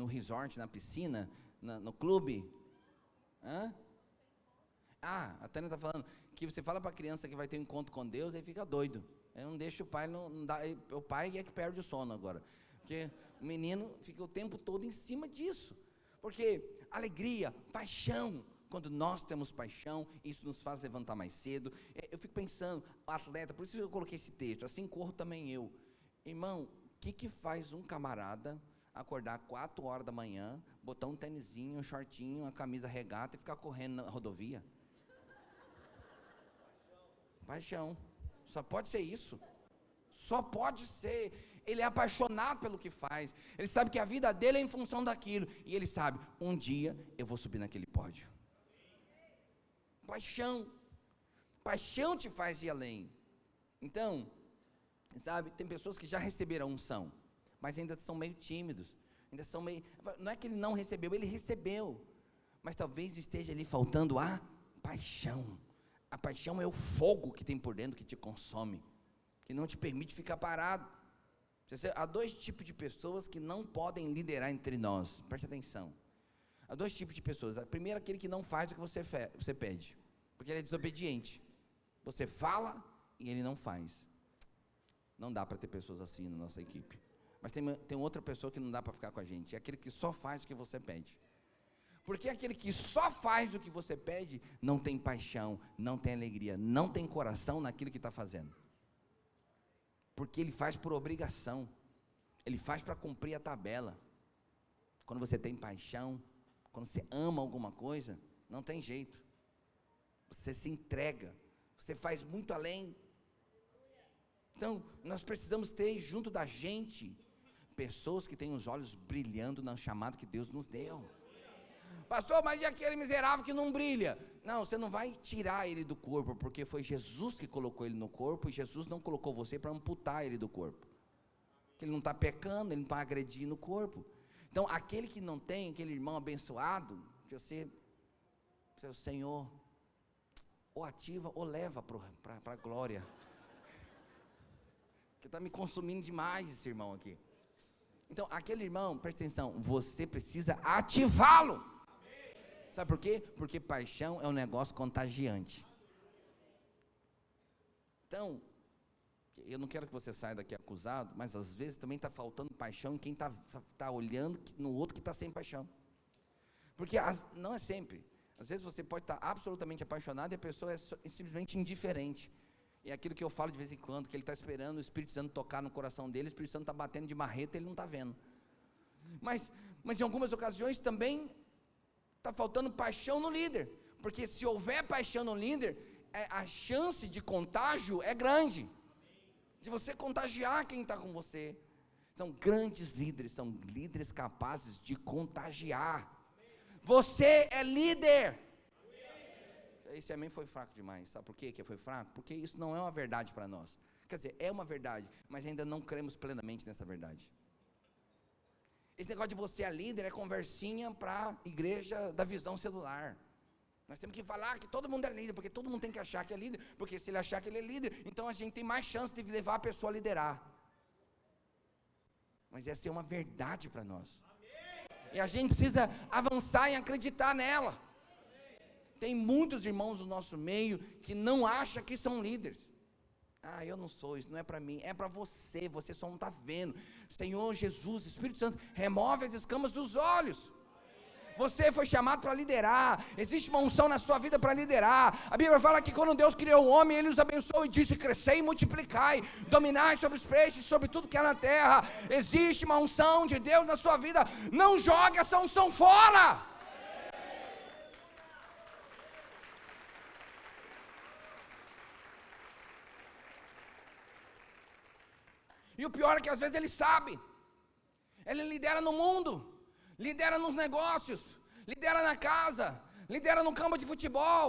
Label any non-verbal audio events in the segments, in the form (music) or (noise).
no resort, na piscina, na, no clube? Hã? Ah, a Tânia está falando que você fala para a criança que vai ter um encontro com Deus, aí fica doido. Aí não deixa o pai, não, não dá, o pai é que perde o sono agora. Porque o menino fica o tempo todo em cima disso. Porque alegria, paixão, quando nós temos paixão, isso nos faz levantar mais cedo. É, eu fico pensando, atleta, por isso eu coloquei esse texto, assim corro também eu. Irmão, o que, que faz um camarada acordar 4 horas da manhã, botar um tênisinho, um shortinho, uma camisa regata e ficar correndo na rodovia? Paixão. Só pode ser isso. Só pode ser. Ele é apaixonado pelo que faz. Ele sabe que a vida dele é em função daquilo. E ele sabe: um dia eu vou subir naquele pódio. Paixão. Paixão te faz ir além. Então, sabe, tem pessoas que já receberam unção, mas ainda são meio tímidos. Ainda são meio. Não é que ele não recebeu, ele recebeu. Mas talvez esteja ali faltando a paixão. A paixão é o fogo que tem por dentro que te consome, que não te permite ficar parado. Há dois tipos de pessoas que não podem liderar entre nós, preste atenção. Há dois tipos de pessoas. A primeira é aquele que não faz o que você, você pede, porque ele é desobediente. Você fala e ele não faz. Não dá para ter pessoas assim na nossa equipe. Mas tem, tem outra pessoa que não dá para ficar com a gente, é aquele que só faz o que você pede. Porque aquele que só faz o que você pede, não tem paixão, não tem alegria, não tem coração naquilo que está fazendo. Porque ele faz por obrigação, ele faz para cumprir a tabela. Quando você tem paixão, quando você ama alguma coisa, não tem jeito. Você se entrega, você faz muito além. Então, nós precisamos ter junto da gente pessoas que têm os olhos brilhando na chamada que Deus nos deu. Pastor, mas e aquele miserável que não brilha? Não, você não vai tirar ele do corpo, porque foi Jesus que colocou ele no corpo e Jesus não colocou você para amputar ele do corpo. Ele não está pecando, ele não está agredindo o corpo. Então, aquele que não tem, aquele irmão abençoado, que você, seu Senhor, ou ativa ou leva para a glória. (laughs) Que está me consumindo demais esse irmão aqui. Então, aquele irmão, presta atenção, você precisa ativá-lo. Sabe por quê? Porque paixão é um negócio contagiante. Então, eu não quero que você saia daqui acusado, mas às vezes também está faltando paixão em quem está tá olhando no outro que está sem paixão. Porque as, não é sempre. Às vezes você pode estar tá absolutamente apaixonado e a pessoa é, simplesmente indiferente. É aquilo que eu falo de vez em quando, que ele está esperando o Espírito Santo tocar no coração dele, o Espírito Santo está batendo de marreta e ele não está vendo. Mas, mas em algumas ocasiões também Está faltando paixão no líder. Porque se houver paixão no líder, é, a chance de contágio é grande. De você contagiar quem está com você. Então, grandes líderes são líderes capazes de contagiar. Você é líder. Esse amém foi fraco demais. Sabe por quê que foi fraco? Porque isso não é uma verdade para nós. Quer dizer, é uma verdade, mas ainda não cremos plenamente nessa verdade. Esse negócio de você é líder é conversinha para a igreja da visão celular. Nós temos que falar que todo mundo é líder, porque todo mundo tem que achar que é líder, porque se ele achar que ele é líder, então a gente tem mais chance de levar a pessoa a liderar. Mas essa é uma verdade para nós. E a gente precisa avançar em acreditar nela. Tem muitos irmãos do nosso meio que não acham que são líderes. Ah, eu não sou, isso não é para mim, é para você, você só não está vendo. Senhor Jesus, Espírito Santo, remove as escamas dos olhos. Você foi chamado para liderar. Existe uma unção na sua vida para liderar. A Bíblia fala que quando Deus criou o homem, Ele os abençoou e disse: crescei e multiplicai, dominai sobre os peixes, sobre tudo que é na terra. Existe uma unção de Deus na sua vida. Não jogue essa unção fora. E o pior é que às vezes ele sabe. Ele lidera no mundo, lidera nos negócios, lidera na casa, lidera no campo de futebol,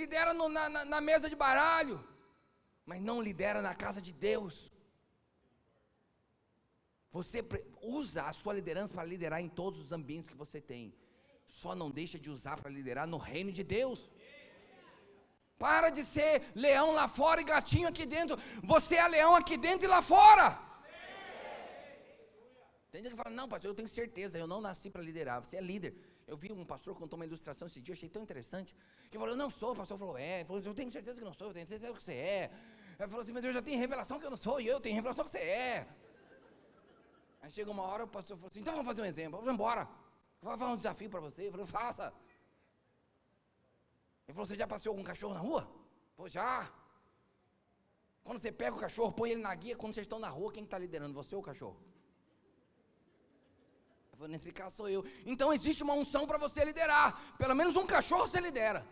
lidera no, na, na, na mesa de baralho, mas não lidera na casa de Deus. Você usa a sua liderança para liderar em todos os ambientes que você tem. Só não deixa de usar para liderar no reino de Deus. Para de ser leão lá fora e gatinho aqui dentro. Você é leão aqui dentro e lá fora. Tem gente que fala, não, pastor, eu tenho certeza, eu não nasci para liderar. Você é líder. Eu vi um pastor contou uma ilustração esse dia, achei tão interessante. Que falou, eu não sou. O pastor falou, é. Ele falou, eu tenho certeza que não sou, eu tenho certeza que você é. Ele falou assim, mas eu já tenho revelação que eu não sou, e eu tenho revelação que você é. Aí chega uma hora, o pastor falou assim, então vamos fazer um exemplo, vamos embora. Vou fazer um desafio para você. Ele falou, faça. Ele falou, você já passeou com um cachorro na rua? Pô, já. Quando você pega o cachorro, põe ele na guia, quando vocês estão na rua, quem está liderando, você ou o cachorro? Eu falei, nesse caso sou eu. Então existe uma unção para você liderar. Pelo menos um cachorro você lidera.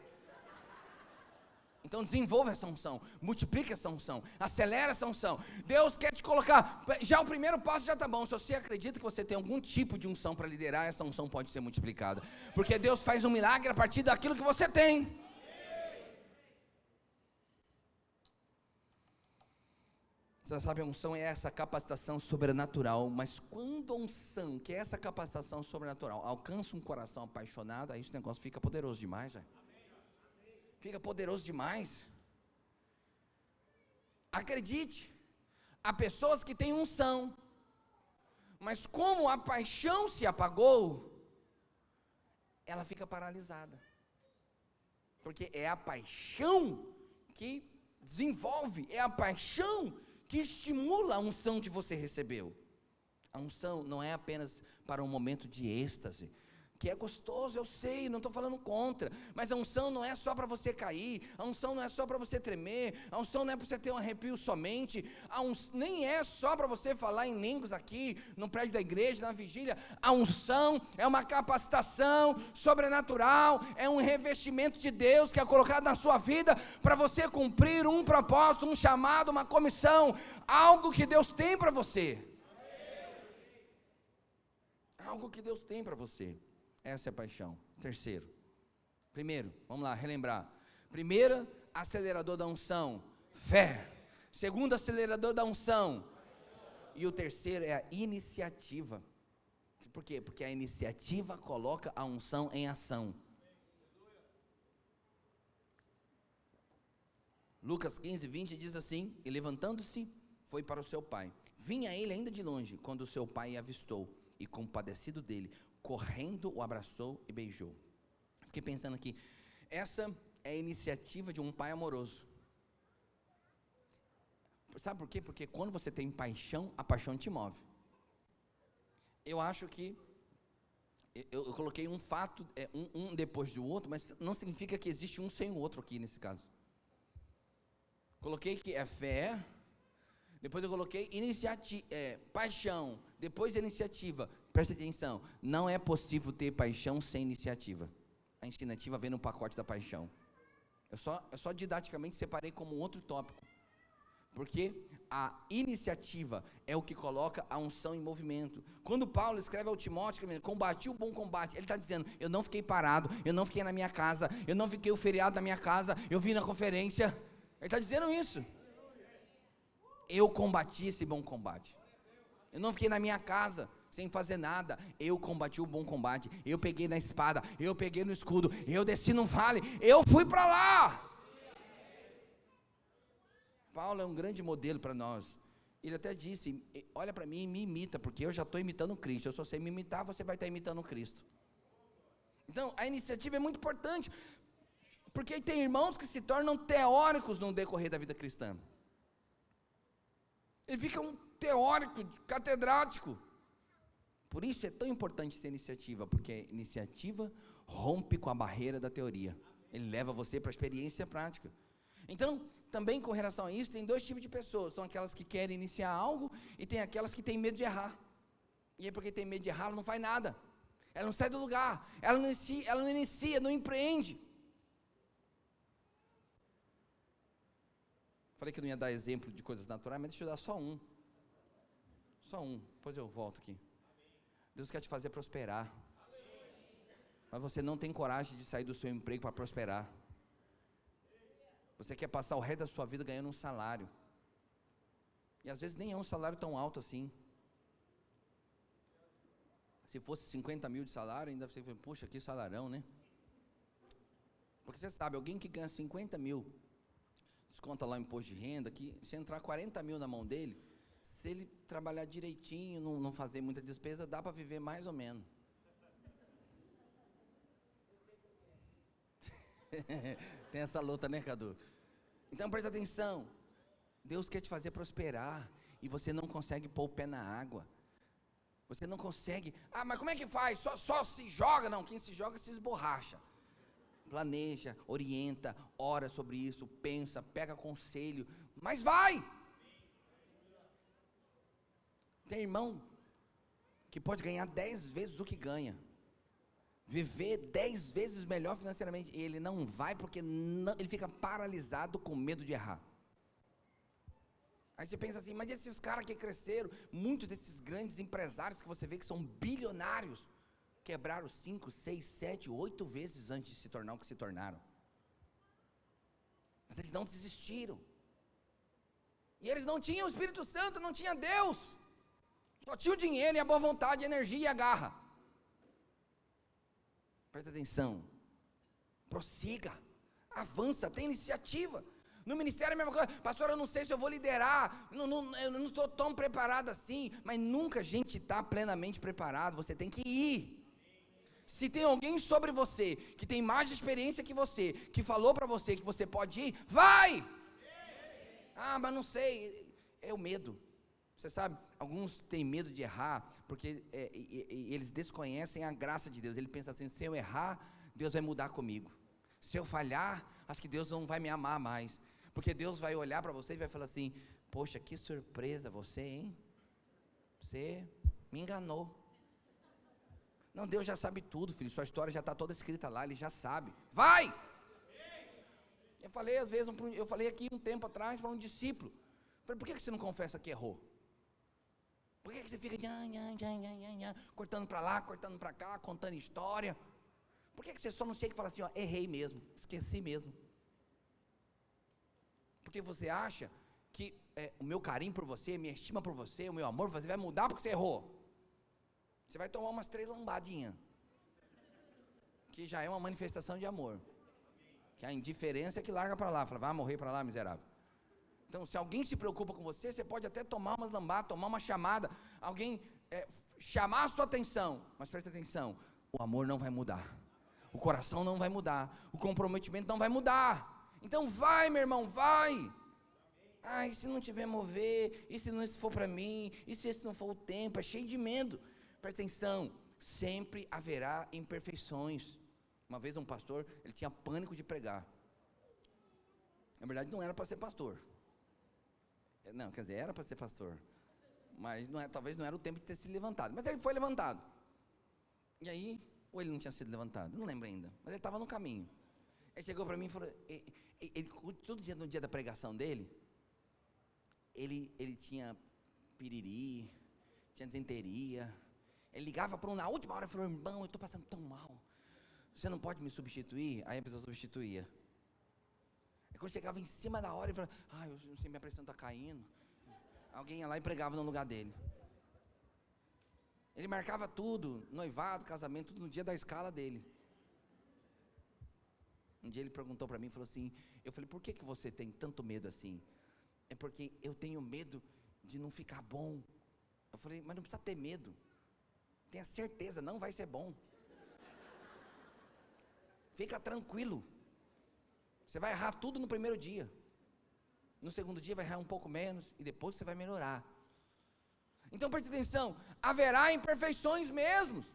Então desenvolva essa unção, multiplique essa unção, acelera essa unção. Deus quer te colocar. Já o primeiro passo já está bom. Se você acredita que você tem algum tipo de unção para liderar, essa unção pode ser multiplicada. Porque Deus faz um milagre a partir daquilo que você tem. Você sabe, a unção é essa capacitação sobrenatural, mas quando a unção, que é essa capacitação sobrenatural, alcança um coração apaixonado, aí esse negócio fica poderoso demais, velho. Fica poderoso demais. Acredite, há pessoas que têm unção, mas como a paixão se apagou, ela fica paralisada. Porque é a paixão que desenvolve, é a paixão que estimula a unção que você recebeu. A unção não é apenas para um momento de êxtase, que é gostoso, eu sei, não estou falando contra, mas a unção não é só para você cair, a unção não é só para você tremer, a unção não é para você ter um arrepio somente, a unção, nem é só para você falar em línguas aqui, no prédio da igreja, na vigília, a unção é uma capacitação sobrenatural, é um revestimento de Deus que é colocado na sua vida para você cumprir um propósito, um chamado, uma comissão, algo que Deus tem para você. Algo que Deus tem para você. Essa é a paixão. Terceiro. Primeiro, vamos lá, relembrar. Primeiro, acelerador da unção, fé. Segundo, acelerador da unção. E o terceiro é a iniciativa. Por quê? Porque a iniciativa coloca a unção em ação. Lucas 15, 20 diz assim: E levantando-se, foi para o seu pai. Vinha ele ainda de longe, quando o seu pai avistou, e compadecido dele, correndo o abraçou e beijou. Fiquei pensando aqui, essa é a iniciativa de um pai amoroso. Sabe por quê? Porque quando você tem paixão, a paixão te move. Eu acho que eu, eu coloquei um fato, é, um, um, depois do outro, mas não significa que existe um sem o outro aqui nesse caso. Coloquei que é fé, depois eu coloquei iniciativa, é, paixão, depois iniciativa, Preste atenção, não é possível ter paixão sem iniciativa. A iniciativa vem no pacote da paixão. Eu só, eu só didaticamente separei como outro tópico. Porque a iniciativa é o que coloca a unção em movimento. Quando Paulo escreve ao Timóteo, combati o bom combate, ele está dizendo: Eu não fiquei parado, eu não fiquei na minha casa, eu não fiquei o feriado na minha casa, eu vim na conferência. Ele está dizendo isso. Eu combati esse bom combate. Eu não fiquei na minha casa, sem fazer nada. Eu combati o bom combate. Eu peguei na espada, eu peguei no escudo, eu desci no vale, eu fui para lá. Paulo é um grande modelo para nós. Ele até disse: Olha para mim e me imita, porque eu já estou imitando Cristo. Eu só sei me imitar, você vai estar imitando Cristo. Então, a iniciativa é muito importante, porque tem irmãos que se tornam teóricos no decorrer da vida cristã. Ele fica um teórico, catedrático. Por isso é tão importante essa iniciativa, porque a iniciativa rompe com a barreira da teoria. Ele leva você para a experiência prática. Então, também com relação a isso, tem dois tipos de pessoas. São aquelas que querem iniciar algo e tem aquelas que têm medo de errar. E aí, porque tem medo de errar, ela não faz nada. Ela não sai do lugar. Ela não inicia, ela não, inicia, não empreende. Falei que não ia dar exemplo de coisas naturais, mas deixa eu dar só um. Só um. Depois eu volto aqui. Deus quer te fazer prosperar. Mas você não tem coragem de sair do seu emprego para prosperar. Você quer passar o resto da sua vida ganhando um salário. E às vezes nem é um salário tão alto assim. Se fosse 50 mil de salário, ainda você puxa, que salarão, né? Porque você sabe, alguém que ganha 50 mil, desconta lá o imposto de renda, que se entrar 40 mil na mão dele, se ele trabalhar direitinho, não, não fazer muita despesa, dá para viver mais ou menos. (laughs) Tem essa luta, né, Cadu? Então presta atenção. Deus quer te fazer prosperar e você não consegue pôr o pé na água. Você não consegue. Ah, mas como é que faz? Só, só se joga? Não, quem se joga se esborracha. Planeja, orienta, ora sobre isso, pensa, pega conselho, mas vai! Tem irmão que pode ganhar dez vezes o que ganha, viver dez vezes melhor financeiramente, e ele não vai porque não, ele fica paralisado com medo de errar. Aí você pensa assim, mas esses caras que cresceram, muitos desses grandes empresários que você vê que são bilionários, quebraram cinco, seis, sete, oito vezes antes de se tornar o que se tornaram. Mas eles não desistiram. E eles não tinham o Espírito Santo, não tinha Deus. Só tinha o dinheiro e a boa vontade, a energia e a garra. Presta atenção. Prossiga. Avança, tem iniciativa. No ministério é a mesma coisa, pastor, eu não sei se eu vou liderar, não, não, eu não estou tão preparado assim, mas nunca a gente está plenamente preparado, você tem que ir. Se tem alguém sobre você que tem mais experiência que você, que falou para você que você pode ir, vai! Ah, mas não sei, é o medo. Você sabe, alguns têm medo de errar, porque é, eles desconhecem a graça de Deus. Ele pensa assim: se eu errar, Deus vai mudar comigo. Se eu falhar, acho que Deus não vai me amar mais. Porque Deus vai olhar para você e vai falar assim: Poxa, que surpresa você, hein? Você me enganou. Não, Deus já sabe tudo, filho. Sua história já está toda escrita lá, Ele já sabe. Vai! Eu falei às vezes, eu falei aqui um tempo atrás para um discípulo. Falei, por que você não confessa que errou? Por que você fica cortando para lá, cortando para cá, contando história? Por que você só não chega e fala assim, ó, errei mesmo, esqueci mesmo? Porque você acha que é, o meu carinho por você, minha estima por você, o meu amor por você vai mudar porque você errou. Você vai tomar umas três lambadinhas. Que já é uma manifestação de amor. Que a indiferença é que larga para lá, fala, vai morrer para lá, miserável. Então, se alguém se preocupa com você, você pode até tomar umas lambadas, tomar uma chamada, alguém é, chamar a sua atenção, mas preste atenção, o amor não vai mudar, o coração não vai mudar, o comprometimento não vai mudar. Então vai, meu irmão, vai. Ah, e se não tiver mover? E se não for para mim? E se esse não for o tempo? É cheio de medo. Presta atenção, sempre haverá imperfeições. Uma vez um pastor, ele tinha pânico de pregar. Na verdade, não era para ser pastor. Não, quer dizer, era para ser pastor. Mas não é, talvez não era o tempo de ter se levantado. Mas ele foi levantado. E aí, ou ele não tinha sido levantado? Não lembro ainda. Mas ele estava no caminho. Ele chegou para mim e falou: ele, todo dia no dia da pregação dele, ele, ele tinha piriri, tinha desenteria. Ele ligava para um na última hora e falou: irmão, eu estou passando tão mal. Você não pode me substituir? Aí a pessoa substituía. E quando chegava em cima da hora, ele falava: ah, eu não sei, minha pressão está caindo. Alguém ia lá e pregava no lugar dele. Ele marcava tudo, noivado, casamento, tudo no dia da escala dele. Um dia ele perguntou para mim, falou assim, eu falei, por que, que você tem tanto medo assim? É porque eu tenho medo de não ficar bom. Eu falei, mas não precisa ter medo. Tenha certeza, não vai ser bom. Fica tranquilo. Você vai errar tudo no primeiro dia. No segundo dia vai errar um pouco menos e depois você vai melhorar. Então preste atenção, haverá imperfeições mesmo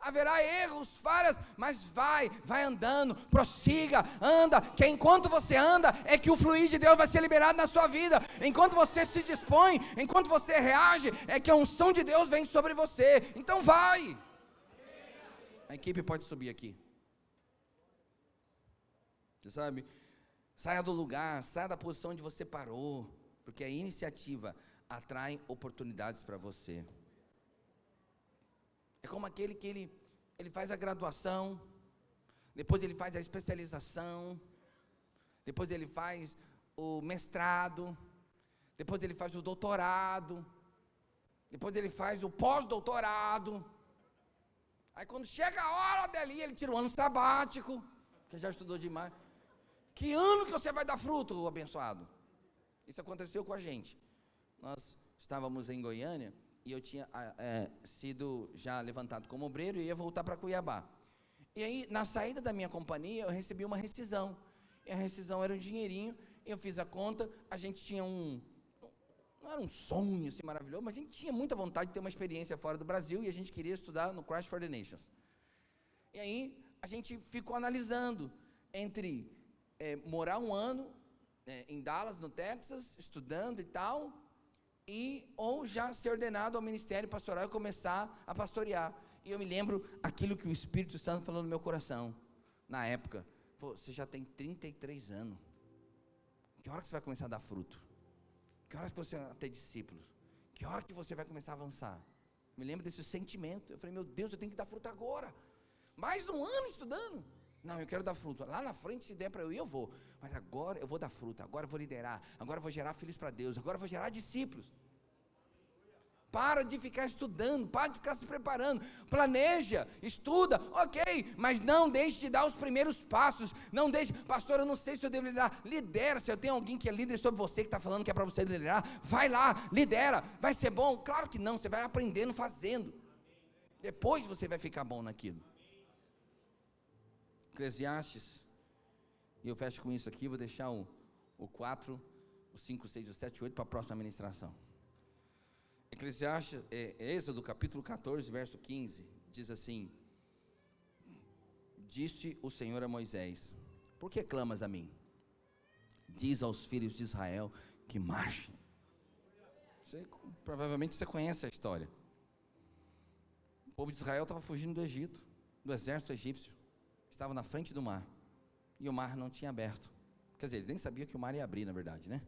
haverá erros, falhas, mas vai, vai andando, prossiga, anda, que enquanto você anda, é que o fluir de Deus vai ser liberado na sua vida. Enquanto você se dispõe, enquanto você reage, é que a unção de Deus vem sobre você. Então vai. A equipe pode subir aqui. Sabe? Saia do lugar, saia da posição onde você parou, porque a iniciativa atrai oportunidades para você. É como aquele que ele, ele faz a graduação, depois ele faz a especialização, depois ele faz o mestrado, depois ele faz o doutorado, depois ele faz o pós-doutorado. Aí quando chega a hora dali, ele tira o ano sabático, que já estudou demais. Que ano que você vai dar fruto, abençoado? Isso aconteceu com a gente. Nós estávamos em Goiânia e eu tinha é, sido já levantado como obreiro e ia voltar para Cuiabá. E aí, na saída da minha companhia, eu recebi uma rescisão. E a rescisão era um dinheirinho, eu fiz a conta, a gente tinha um. Não era um sonho assim maravilhoso, mas a gente tinha muita vontade de ter uma experiência fora do Brasil e a gente queria estudar no Crash for the Nations. E aí, a gente ficou analisando entre é, morar um ano é, em Dallas, no Texas, estudando e tal, e ou já ser ordenado ao ministério pastoral e começar a pastorear. E eu me lembro aquilo que o Espírito Santo falou no meu coração, na época. Você já tem 33 anos. Que hora que você vai começar a dar fruto? Que hora que você vai ter discípulos? Que hora que você vai começar a avançar? Me lembro desse sentimento. Eu falei, meu Deus, eu tenho que dar fruto agora. Mais um ano estudando. Não, eu quero dar fruto. Lá na frente, se der para eu ir, eu vou. Mas agora eu vou dar fruto. Agora eu vou liderar. Agora eu vou gerar filhos para Deus. Agora eu vou gerar discípulos. Para de ficar estudando, para de ficar se preparando. Planeja, estuda, ok, mas não deixe de dar os primeiros passos. Não deixe, pastor, eu não sei se eu devo liderar. Lidera, se eu tenho alguém que é líder sobre você, que está falando que é para você liderar, vai lá, lidera. Vai ser bom? Claro que não, você vai aprendendo fazendo. Depois você vai ficar bom naquilo. Eclesiastes, e eu fecho com isso aqui, vou deixar o, o 4, o 5, 6, o 7, 8 para a próxima administração. Eclesiastes, é, é, Êxodo capítulo 14, verso 15, diz assim: Disse o Senhor a Moisés: Por que clamas a mim? Diz aos filhos de Israel que marchem. Você, provavelmente você conhece a história. O povo de Israel estava fugindo do Egito, do exército egípcio estava na frente do mar. E o mar não tinha aberto. Quer dizer, ele nem sabia que o mar ia abrir, na verdade, né?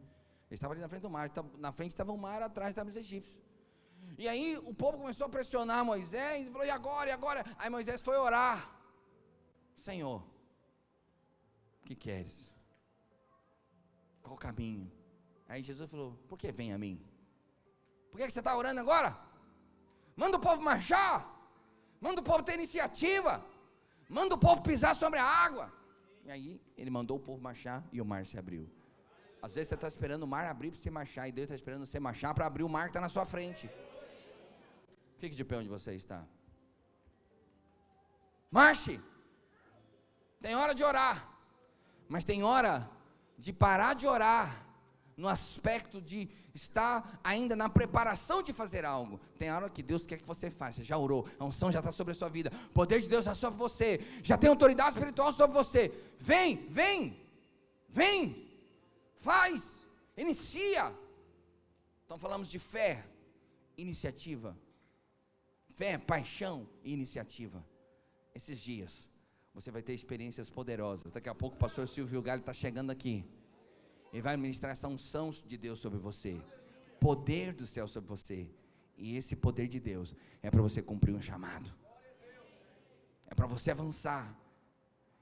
Ele estava ali na frente do mar. Na frente estava o mar, atrás estavam os egípcios. E aí o povo começou a pressionar Moisés e falou: e agora, e agora? Aí Moisés foi orar: Senhor, o que queres? Qual o caminho? Aí Jesus falou: Por que vem a mim? Por que você está orando agora? Manda o povo marchar, manda o povo ter iniciativa. Manda o povo pisar sobre a água. E aí ele mandou o povo marchar e o mar se abriu. Às vezes você está esperando o mar abrir para você marchar e Deus está esperando você marchar para abrir o mar que está na sua frente. Fique de pé onde você está. Marche. Tem hora de orar, mas tem hora de parar de orar no aspecto de estar ainda na preparação de fazer algo. Tem hora que Deus quer que você faça, já orou, a unção já está sobre a sua vida, o poder de Deus está sobre você, já tem autoridade espiritual sobre você. Vem, vem, vem, faz, inicia. Então falamos de fé, iniciativa. Fé, paixão e iniciativa. Esses dias você vai ter experiências poderosas. Daqui a pouco o pastor Silvio Galho está chegando aqui. Ele vai ministrar essa unção de Deus sobre você, poder do céu sobre você. E esse poder de Deus é para você cumprir um chamado, é para você avançar.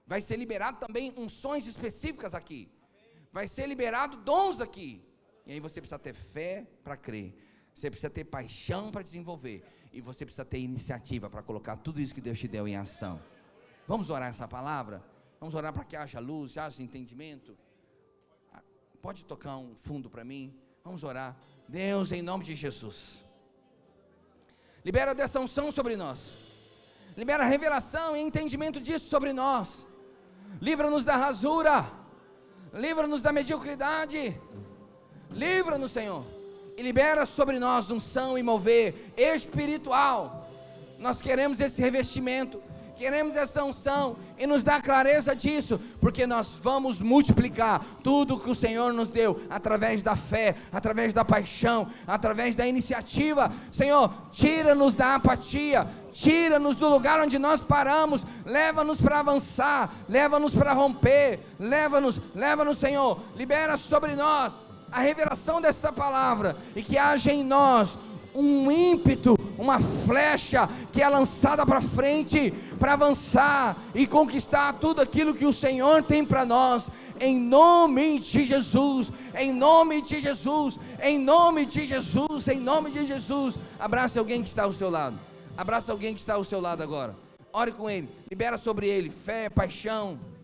Vai ser liberado também unções específicas aqui, vai ser liberado dons aqui. E aí você precisa ter fé para crer, você precisa ter paixão para desenvolver, e você precisa ter iniciativa para colocar tudo isso que Deus te deu em ação. Vamos orar essa palavra? Vamos orar para que haja luz, haja entendimento. Pode tocar um fundo para mim? Vamos orar. Deus, em nome de Jesus. Libera dessa unção sobre nós. Libera revelação e entendimento disso sobre nós. Livra-nos da rasura. Livra-nos da mediocridade. Livra-nos, Senhor. E libera sobre nós unção e mover espiritual. Nós queremos esse revestimento queremos essa unção e nos dá clareza disso, porque nós vamos multiplicar tudo que o Senhor nos deu através da fé, através da paixão, através da iniciativa. Senhor, tira-nos da apatia, tira-nos do lugar onde nós paramos, leva-nos para avançar, leva-nos para romper, leva-nos, leva-nos, Senhor, libera sobre nós a revelação dessa palavra e que haja em nós um ímpeto, uma flecha que é lançada para frente para avançar e conquistar tudo aquilo que o Senhor tem para nós. Em nome de Jesus, em nome de Jesus, em nome de Jesus, em nome de Jesus. Abraça alguém que está ao seu lado. Abraça alguém que está ao seu lado agora. Ore com ele, libera sobre ele fé, paixão,